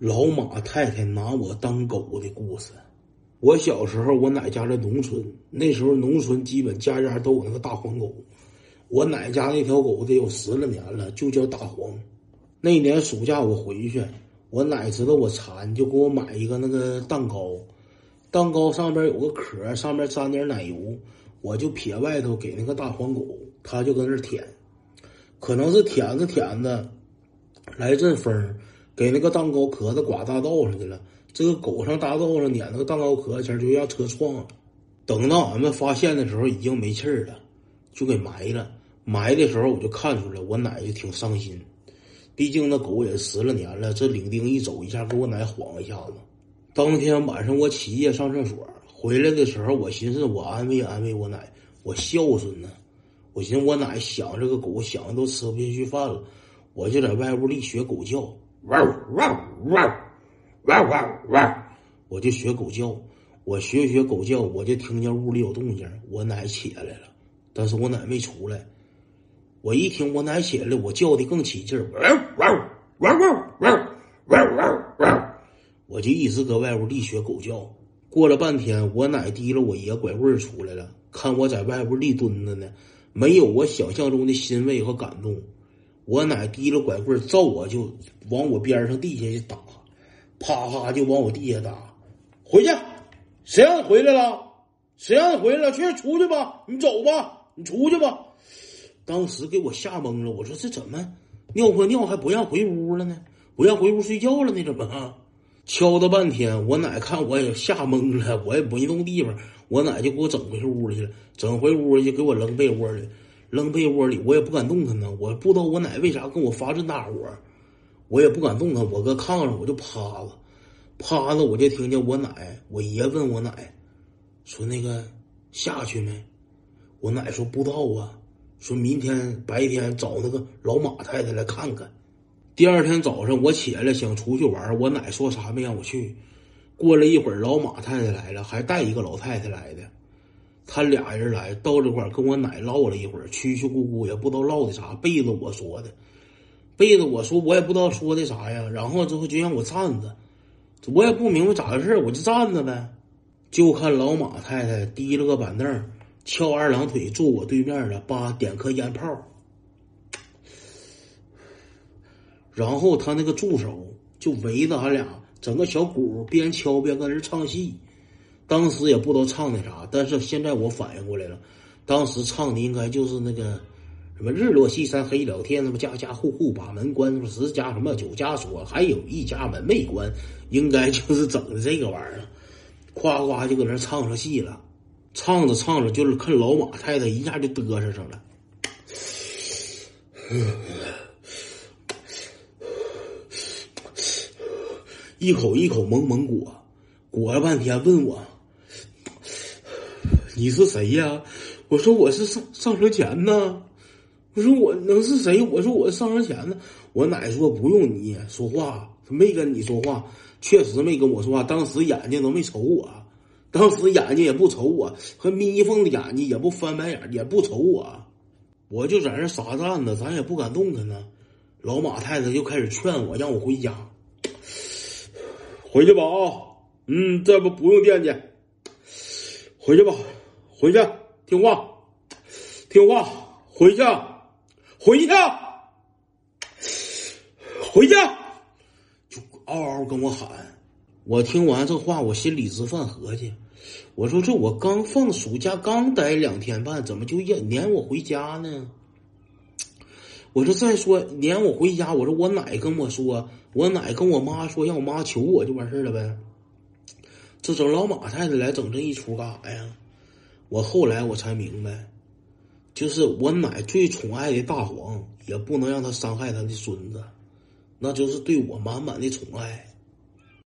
老马太太拿我当狗的故事。我小时候，我奶家在农村，那时候农村基本家家都有那个大黄狗。我奶家那条狗得有十来年了，就叫大黄。那年暑假我回去，我奶知道我馋，就给我买一个那个蛋糕。蛋糕上边有个壳，上面沾点奶油，我就撇外头给那个大黄狗，它就搁那舔。可能是舔着舔着，来阵风，给那个蛋糕壳子刮大道上去了。这个狗上大道上撵那个蛋糕壳子前就让车撞了。等到俺们发现的时候，已经没气儿了，就给埋了。埋的时候我就看出来，我奶就挺伤心。毕竟那狗也十来年了，这领丁一走，一下给我奶晃一下子。当天晚上我起夜上厕所，回来的时候我寻思我安慰安慰我奶，我孝顺呢。我寻思我奶想这个狗想的都吃不下去饭了，我就在外屋里学狗叫，汪汪汪汪汪汪，我就学狗叫，我学学狗叫，我就听见屋里有动静，我奶起来了，但是我奶没出来。我一听我奶起来，我叫的更起劲儿，汪汪汪汪汪汪汪汪，我就一直搁外屋立学狗叫。过了半天，我奶提了我爷拐棍出来了，看我在外屋立蹲着呢，没有我想象中的欣慰和感动。我奶提了拐棍揍我就往我边上地下去打。啪啪就往我地下打，回去，谁让你回来了？谁让你回来了？去出去吧，你走吧，你出去吧。当时给我吓懵了，我说这怎么尿泼尿还不让回屋了呢？不让回屋睡觉了呢？怎么？敲了半天，我奶看我也吓懵了，我也没动地方，我奶就给我整回屋去了，整回屋里去给我扔被窝里，扔被窝里，我也不敢动弹呢，我不知道我奶为啥跟我发这大火。我也不敢动弹，我搁炕上我就趴着，趴着我就听见我奶，我爷问我奶，说那个下去没？我奶说不知道啊，说明天白天找那个老马太太来看看。第二天早上我起来想出去玩，我奶说啥没让我去。过了一会儿，老马太太来了，还带一个老太太来的，他俩人来到这块跟我奶唠了一会儿，曲曲咕咕也不知道唠的啥，背着我说的。背着我说，我也不知道说的啥呀。然后之后就让我站着，我也不明白咋回事我就站着呗。就看老马太太提了个板凳，翘二郎腿坐我对面了，叭点颗烟泡。然后他那个助手就围着俺俩，整个小鼓边敲边跟人唱戏。当时也不知道唱的啥，但是现在我反应过来了，当时唱的应该就是那个。什么日落西山黑了天，什么家家户户把门关，什么十家什么九家锁，还有一家门没关，应该就是整的这个玩意儿，夸夸就搁那唱上戏了，唱着唱着就是看老马太太一下就嘚瑟上了，一口一口猛猛裹，裹了半天问我，你是谁呀？我说我是上上车前呢。我说我能是谁？我说我上人前呢。我奶说不用你说话，没跟你说话，确实没跟我说话。当时眼睛都没瞅我，当时眼睛也不瞅我，和眯缝的眼睛也不翻白眼，也不瞅我。我就在那傻站着，咱也不敢动弹呢。老马太太就开始劝我，让我回家，回去吧啊！嗯，这不不用惦记，回去吧，回去听话，听话，回去。回去，回去，就嗷嗷跟我喊。我听完这话，我心里直犯合计。我说这我刚放暑假，刚待两天半，怎么就撵撵我回家呢？我说再说撵我回家，我说我奶跟我说，我奶跟我妈说，让我妈求我就完事了呗。这整老马太太来整这一出干啥呀？我后来我才明白。就是我奶最宠爱的大黄，也不能让他伤害他的孙子，那就是对我满满的宠爱。